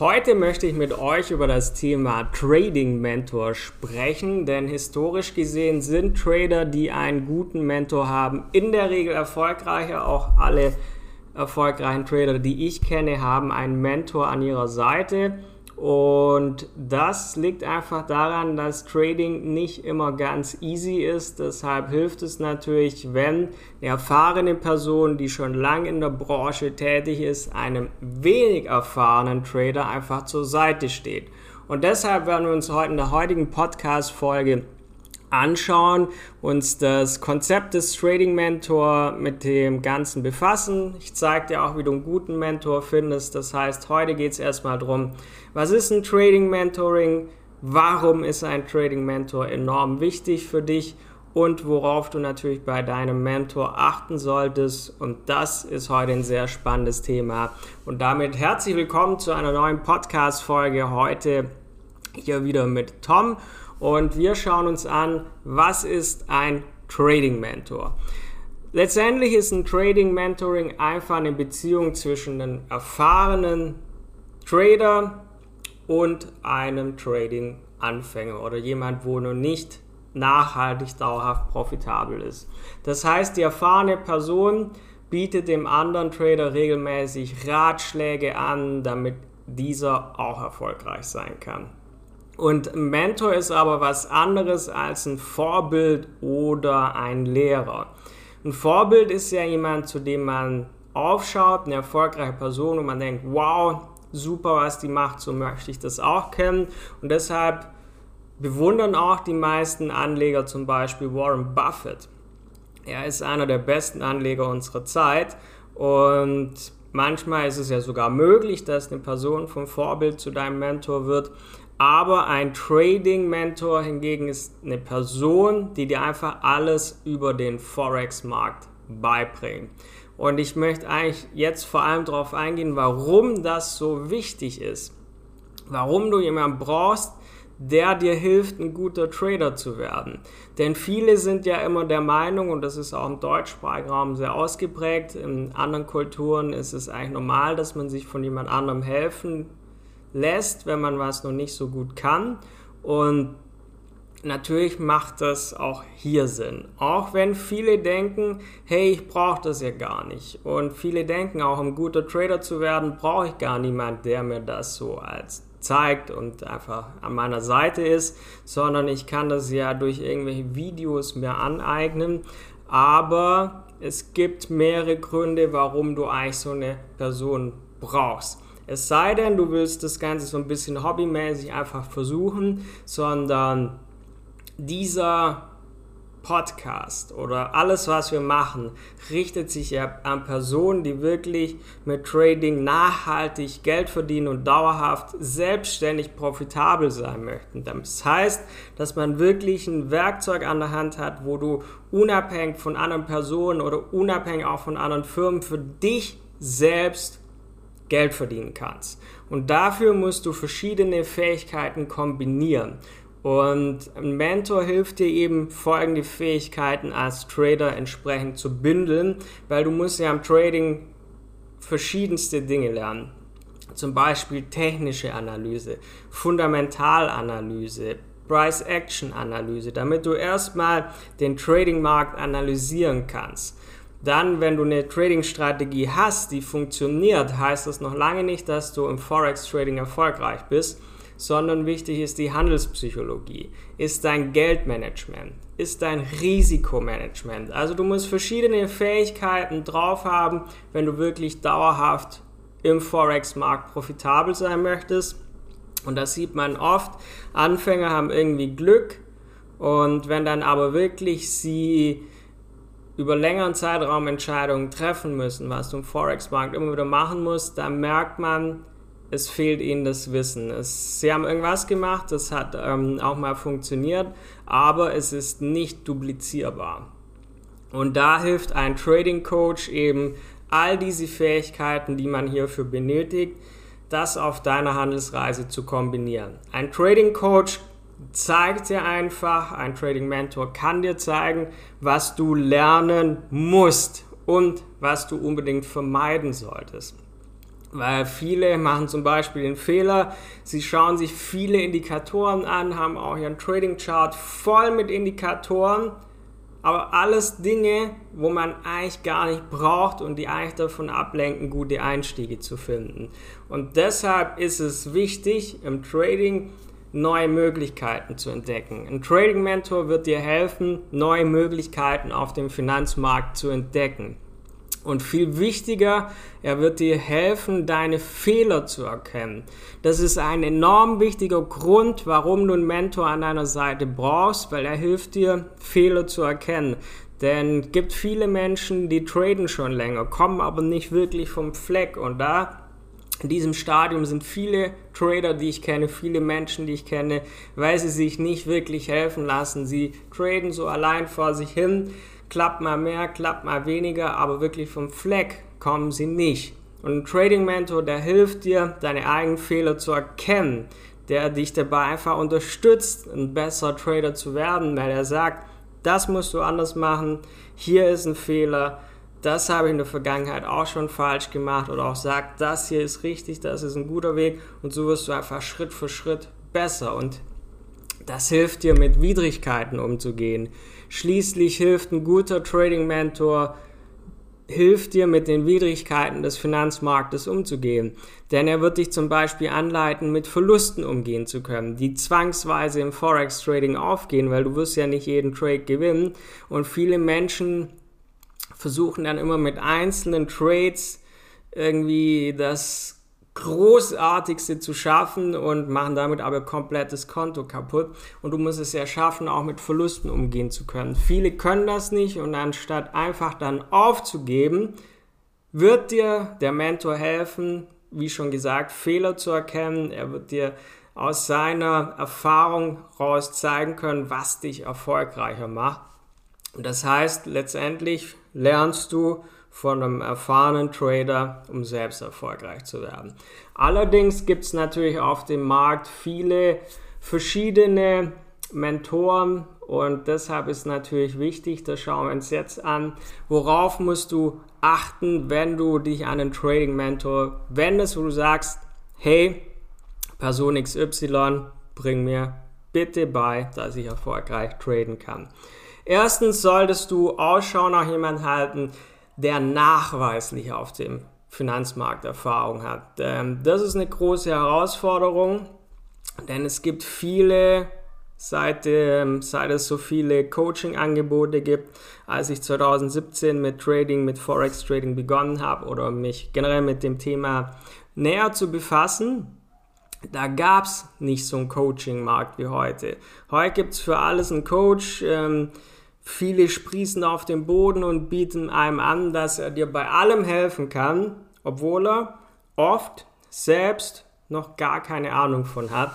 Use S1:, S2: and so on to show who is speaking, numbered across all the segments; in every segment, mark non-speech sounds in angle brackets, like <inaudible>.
S1: Heute möchte ich mit euch über das Thema Trading Mentor sprechen, denn historisch gesehen sind Trader, die einen guten Mentor haben, in der Regel erfolgreicher. Auch alle erfolgreichen Trader, die ich kenne, haben einen Mentor an ihrer Seite. Und das liegt einfach daran, dass Trading nicht immer ganz easy ist. Deshalb hilft es natürlich, wenn eine erfahrene Person, die schon lange in der Branche tätig ist, einem wenig erfahrenen Trader einfach zur Seite steht. Und deshalb werden wir uns heute in der heutigen Podcast-Folge anschauen, uns das Konzept des Trading Mentor mit dem Ganzen befassen. Ich zeige dir auch, wie du einen guten Mentor findest. Das heißt, heute geht es erstmal darum, was ist ein Trading Mentoring? Warum ist ein Trading Mentor enorm wichtig für dich? Und worauf du natürlich bei deinem Mentor achten solltest. Und das ist heute ein sehr spannendes Thema. Und damit herzlich willkommen zu einer neuen Podcast-Folge. Heute hier wieder mit Tom und wir schauen uns an, was ist ein Trading Mentor. Letztendlich ist ein Trading Mentoring einfach eine Beziehung zwischen einem erfahrenen Trader und einem Trading Anfänger oder jemand, wo noch nicht nachhaltig dauerhaft profitabel ist. Das heißt, die erfahrene Person bietet dem anderen Trader regelmäßig Ratschläge an, damit dieser auch erfolgreich sein kann. Und ein Mentor ist aber was anderes als ein Vorbild oder ein Lehrer. Ein Vorbild ist ja jemand, zu dem man aufschaut, eine erfolgreiche Person und man denkt, wow, super, was die macht, so möchte ich das auch kennen. Und deshalb bewundern auch die meisten Anleger zum Beispiel Warren Buffett. Er ist einer der besten Anleger unserer Zeit und manchmal ist es ja sogar möglich, dass eine Person vom Vorbild zu deinem Mentor wird. Aber ein Trading-Mentor hingegen ist eine Person, die dir einfach alles über den Forex-Markt beibringt. Und ich möchte eigentlich jetzt vor allem darauf eingehen, warum das so wichtig ist. Warum du jemanden brauchst, der dir hilft, ein guter Trader zu werden. Denn viele sind ja immer der Meinung, und das ist auch im deutschsprachigen Raum sehr ausgeprägt, in anderen Kulturen ist es eigentlich normal, dass man sich von jemand anderem helfen lässt, wenn man was noch nicht so gut kann. Und natürlich macht das auch hier Sinn. Auch wenn viele denken, hey, ich brauche das ja gar nicht. Und viele denken auch, um guter Trader zu werden, brauche ich gar niemand, der mir das so als zeigt und einfach an meiner Seite ist, sondern ich kann das ja durch irgendwelche Videos mir aneignen. Aber es gibt mehrere Gründe, warum du eigentlich so eine Person brauchst. Es sei denn, du willst das Ganze so ein bisschen hobbymäßig einfach versuchen, sondern dieser Podcast oder alles, was wir machen, richtet sich ja an Personen, die wirklich mit Trading nachhaltig Geld verdienen und dauerhaft selbstständig profitabel sein möchten. Das heißt, dass man wirklich ein Werkzeug an der Hand hat, wo du unabhängig von anderen Personen oder unabhängig auch von anderen Firmen für dich selbst Geld verdienen kannst. Und dafür musst du verschiedene Fähigkeiten kombinieren. Und ein Mentor hilft dir eben folgende Fähigkeiten als Trader entsprechend zu bündeln, weil du musst ja am Trading verschiedenste Dinge lernen. Zum Beispiel technische Analyse, Fundamentalanalyse, Price-Action-Analyse, damit du erstmal den Trading-Markt analysieren kannst. Dann, wenn du eine Trading-Strategie hast, die funktioniert, heißt das noch lange nicht, dass du im Forex-Trading erfolgreich bist, sondern wichtig ist die Handelspsychologie, ist dein Geldmanagement, ist dein Risikomanagement. Also du musst verschiedene Fähigkeiten drauf haben, wenn du wirklich dauerhaft im Forex-Markt profitabel sein möchtest. Und das sieht man oft. Anfänger haben irgendwie Glück und wenn dann aber wirklich sie über längeren Zeitraum Entscheidungen treffen müssen, was du im Forex-Markt immer wieder machen musst, dann merkt man, es fehlt ihnen das Wissen. Es, sie haben irgendwas gemacht, das hat ähm, auch mal funktioniert, aber es ist nicht duplizierbar. Und da hilft ein Trading Coach eben all diese Fähigkeiten, die man hierfür benötigt, das auf deiner Handelsreise zu kombinieren. Ein Trading Coach zeigt dir einfach, ein Trading Mentor kann dir zeigen, was du lernen musst und was du unbedingt vermeiden solltest. Weil viele machen zum Beispiel den Fehler, sie schauen sich viele Indikatoren an, haben auch ihren Trading Chart voll mit Indikatoren, aber alles Dinge, wo man eigentlich gar nicht braucht und die eigentlich davon ablenken, gute Einstiege zu finden. Und deshalb ist es wichtig, im Trading neue Möglichkeiten zu entdecken. Ein Trading Mentor wird dir helfen, neue Möglichkeiten auf dem Finanzmarkt zu entdecken. Und viel wichtiger, er wird dir helfen, deine Fehler zu erkennen. Das ist ein enorm wichtiger Grund, warum du einen Mentor an deiner Seite brauchst, weil er hilft dir, Fehler zu erkennen. Denn gibt viele Menschen, die traden schon länger, kommen aber nicht wirklich vom Fleck. Und da in diesem Stadium sind viele Trader, die ich kenne, viele Menschen, die ich kenne, weil sie sich nicht wirklich helfen lassen. Sie traden so allein vor sich hin, klappt mal mehr, klappt mal weniger, aber wirklich vom Fleck kommen sie nicht. Und ein Trading Mentor, der hilft dir, deine eigenen Fehler zu erkennen, der dich dabei einfach unterstützt, ein besserer Trader zu werden, weil er sagt, das musst du anders machen, hier ist ein Fehler, das habe ich in der Vergangenheit auch schon falsch gemacht oder auch sagt, das hier ist richtig, das ist ein guter Weg und so wirst du einfach Schritt für Schritt besser und das hilft dir mit Widrigkeiten umzugehen. Schließlich hilft ein guter Trading Mentor, hilft dir mit den Widrigkeiten des Finanzmarktes umzugehen. Denn er wird dich zum Beispiel anleiten, mit Verlusten umgehen zu können, die zwangsweise im Forex Trading aufgehen, weil du wirst ja nicht jeden Trade gewinnen. Und viele Menschen versuchen dann immer mit einzelnen Trades irgendwie das Großartigste zu schaffen und machen damit aber komplettes Konto kaputt. Und du musst es ja schaffen, auch mit Verlusten umgehen zu können. Viele können das nicht und anstatt einfach dann aufzugeben, wird dir der Mentor helfen, wie schon gesagt, Fehler zu erkennen. Er wird dir aus seiner Erfahrung raus zeigen können, was dich erfolgreicher macht. Und das heißt, letztendlich lernst du von einem erfahrenen Trader, um selbst erfolgreich zu werden. Allerdings gibt es natürlich auf dem Markt viele verschiedene Mentoren und deshalb ist natürlich wichtig, das schauen wir uns jetzt an, worauf musst du achten, wenn du dich an einen Trading Mentor wendest, wo du sagst, hey, Person XY, bring mir bitte bei, dass ich erfolgreich traden kann. Erstens solltest du Ausschau nach jemandem halten, der nachweislich auf dem Finanzmarkt Erfahrung hat. Ähm, das ist eine große Herausforderung, denn es gibt viele, seit, ähm, seit es so viele Coaching-Angebote gibt, als ich 2017 mit Trading, mit Forex Trading begonnen habe oder mich generell mit dem Thema näher zu befassen, da gab es nicht so einen Coaching-Markt wie heute. Heute gibt es für alles einen Coach. Ähm, viele sprießen auf den Boden und bieten einem an, dass er dir bei allem helfen kann, obwohl er oft selbst noch gar keine Ahnung von hat.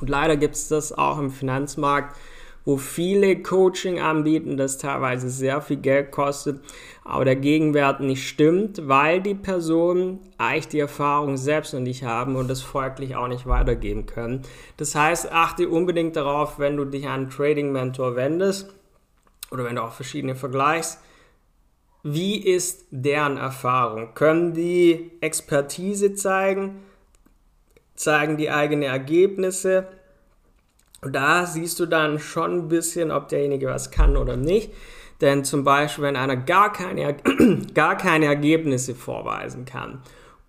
S1: Und leider gibt es das auch im Finanzmarkt wo viele Coaching anbieten, das teilweise sehr viel Geld kostet, aber der Gegenwert nicht stimmt, weil die Personen eigentlich die Erfahrung selbst noch nicht haben und das folglich auch nicht weitergeben können. Das heißt, achte unbedingt darauf, wenn du dich an einen Trading Mentor wendest oder wenn du auch verschiedene vergleichst, wie ist deren Erfahrung? Können die Expertise zeigen? Zeigen die eigene Ergebnisse? Da siehst du dann schon ein bisschen, ob derjenige was kann oder nicht. Denn zum Beispiel, wenn einer gar keine, <clears throat> gar keine Ergebnisse vorweisen kann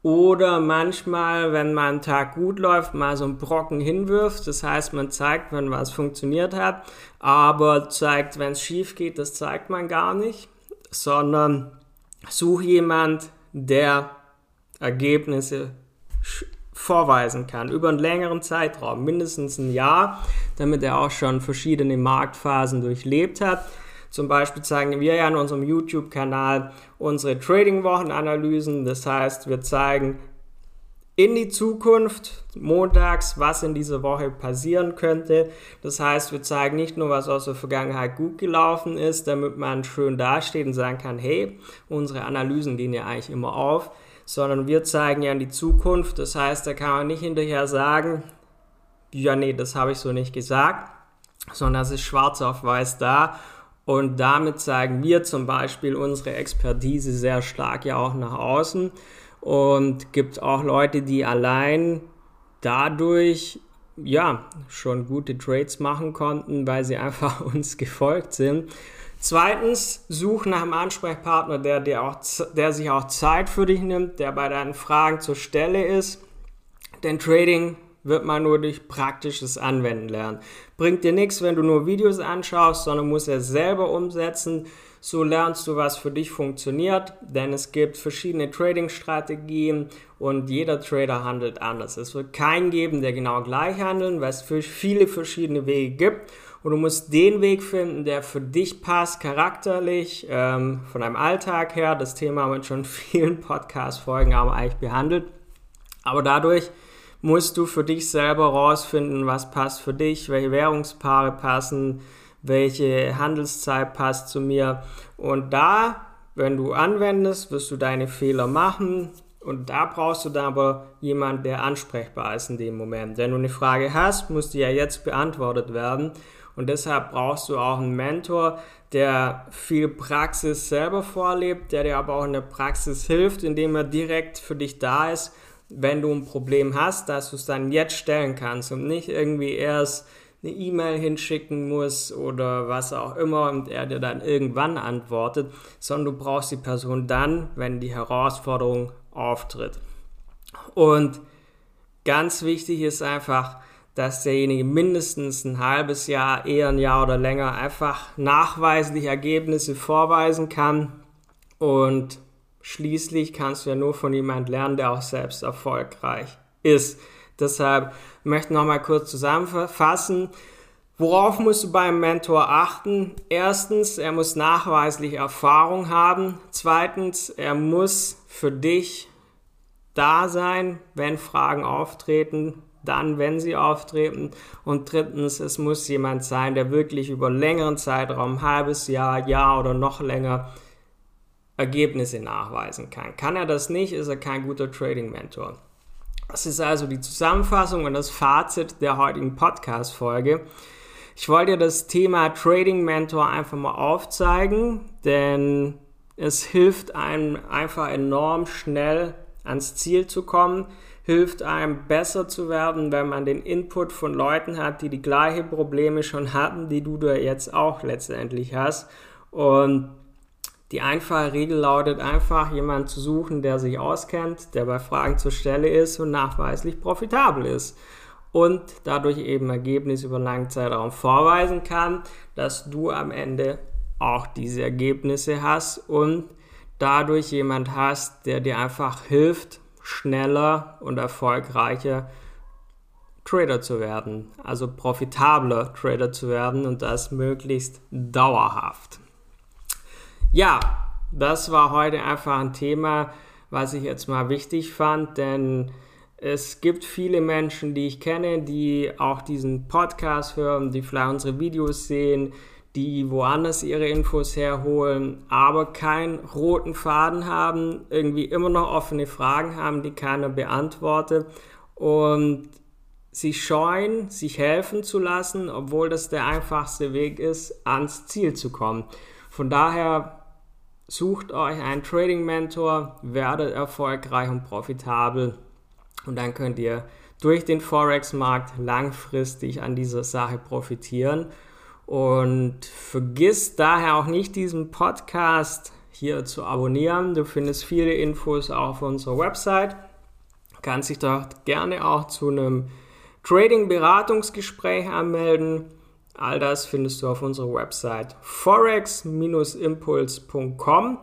S1: oder manchmal, wenn man einen Tag gut läuft, mal so einen Brocken hinwirft. Das heißt, man zeigt, wenn was funktioniert hat, aber zeigt, wenn es schief geht, das zeigt man gar nicht, sondern such jemand, der Ergebnisse vorweisen kann über einen längeren Zeitraum, mindestens ein Jahr, damit er auch schon verschiedene Marktphasen durchlebt hat. Zum Beispiel zeigen wir ja in unserem YouTube-Kanal unsere Trading-Wochenanalysen. Das heißt, wir zeigen in die Zukunft, montags, was in dieser Woche passieren könnte. Das heißt, wir zeigen nicht nur, was aus der Vergangenheit gut gelaufen ist, damit man schön dasteht und sagen kann, hey, unsere Analysen gehen ja eigentlich immer auf, sondern wir zeigen ja in die Zukunft. Das heißt, da kann man nicht hinterher sagen, ja, nee, das habe ich so nicht gesagt, sondern es ist schwarz auf weiß da. Und damit zeigen wir zum Beispiel unsere Expertise sehr stark ja auch nach außen. Und gibt auch Leute, die allein dadurch ja schon gute Trades machen konnten, weil sie <laughs> einfach uns gefolgt sind. Zweitens, such nach einem Ansprechpartner, der, der, auch, der sich auch Zeit für dich nimmt, der bei deinen Fragen zur Stelle ist. Denn Trading wird man nur durch praktisches Anwenden lernen. Bringt dir nichts, wenn du nur Videos anschaust, sondern musst es selber umsetzen. So lernst du, was für dich funktioniert, denn es gibt verschiedene Trading-Strategien und jeder Trader handelt anders. Es wird keinen geben, der genau gleich handelt, weil es viele verschiedene Wege gibt und du musst den Weg finden, der für dich passt, charakterlich, ähm, von deinem Alltag her. Das Thema haben wir schon in vielen <laughs> Podcast-Folgen eigentlich behandelt. Aber dadurch musst du für dich selber rausfinden, was passt für dich, welche Währungspaare passen, welche Handelszeit passt zu mir. Und da, wenn du anwendest, wirst du deine Fehler machen. Und da brauchst du dann aber jemanden, der ansprechbar ist in dem Moment. Wenn du eine Frage hast, muss die ja jetzt beantwortet werden. Und deshalb brauchst du auch einen Mentor, der viel Praxis selber vorlebt, der dir aber auch in der Praxis hilft, indem er direkt für dich da ist, wenn du ein Problem hast, dass du es dann jetzt stellen kannst und nicht irgendwie erst eine E-Mail hinschicken musst oder was auch immer und er dir dann irgendwann antwortet, sondern du brauchst die Person dann, wenn die Herausforderung auftritt. Und ganz wichtig ist einfach, dass derjenige mindestens ein halbes Jahr, eher ein Jahr oder länger einfach nachweislich Ergebnisse vorweisen kann. Und schließlich kannst du ja nur von jemand lernen, der auch selbst erfolgreich ist. Deshalb möchte ich nochmal kurz zusammenfassen. Worauf musst du beim Mentor achten? Erstens, er muss nachweislich Erfahrung haben. Zweitens, er muss für dich da sein, wenn Fragen auftreten dann, wenn sie auftreten. Und drittens, es muss jemand sein, der wirklich über längeren Zeitraum, halbes Jahr, Jahr oder noch länger, Ergebnisse nachweisen kann. Kann er das nicht, ist er kein guter Trading-Mentor. Das ist also die Zusammenfassung und das Fazit der heutigen Podcast-Folge. Ich wollte dir das Thema Trading Mentor einfach mal aufzeigen, denn es hilft einem einfach enorm schnell ans Ziel zu kommen hilft einem besser zu werden, wenn man den Input von Leuten hat, die die gleichen Probleme schon hatten, die du da jetzt auch letztendlich hast. Und die einfache Regel lautet einfach, jemanden zu suchen, der sich auskennt, der bei Fragen zur Stelle ist und nachweislich profitabel ist. Und dadurch eben Ergebnisse über langen Zeitraum vorweisen kann, dass du am Ende auch diese Ergebnisse hast und dadurch jemand hast, der dir einfach hilft, schneller und erfolgreicher Trader zu werden, also profitabler Trader zu werden und das möglichst dauerhaft. Ja, das war heute einfach ein Thema, was ich jetzt mal wichtig fand, denn es gibt viele Menschen, die ich kenne, die auch diesen Podcast hören, die vielleicht unsere Videos sehen, die woanders ihre Infos herholen, aber keinen roten Faden haben, irgendwie immer noch offene Fragen haben, die keiner beantwortet und sich scheuen, sich helfen zu lassen, obwohl das der einfachste Weg ist, ans Ziel zu kommen. Von daher sucht euch einen Trading Mentor, werdet erfolgreich und profitabel und dann könnt ihr durch den Forex-Markt langfristig an dieser Sache profitieren und vergiss daher auch nicht, diesen Podcast hier zu abonnieren. Du findest viele Infos auch auf unserer Website. Kannst dich dort gerne auch zu einem Trading-Beratungsgespräch anmelden. All das findest du auf unserer Website forex-impuls.com.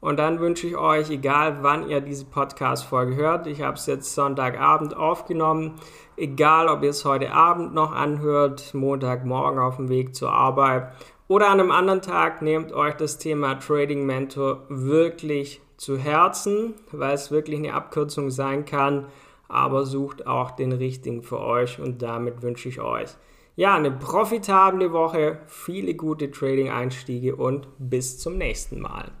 S1: Und dann wünsche ich euch, egal wann ihr diese Podcast-Folge hört, ich habe es jetzt Sonntagabend aufgenommen, egal ob ihr es heute Abend noch anhört, Montagmorgen auf dem Weg zur Arbeit oder an einem anderen Tag, nehmt euch das Thema Trading Mentor wirklich zu Herzen, weil es wirklich eine Abkürzung sein kann, aber sucht auch den richtigen für euch und damit wünsche ich euch ja, eine profitable Woche, viele gute Trading-Einstiege und bis zum nächsten Mal.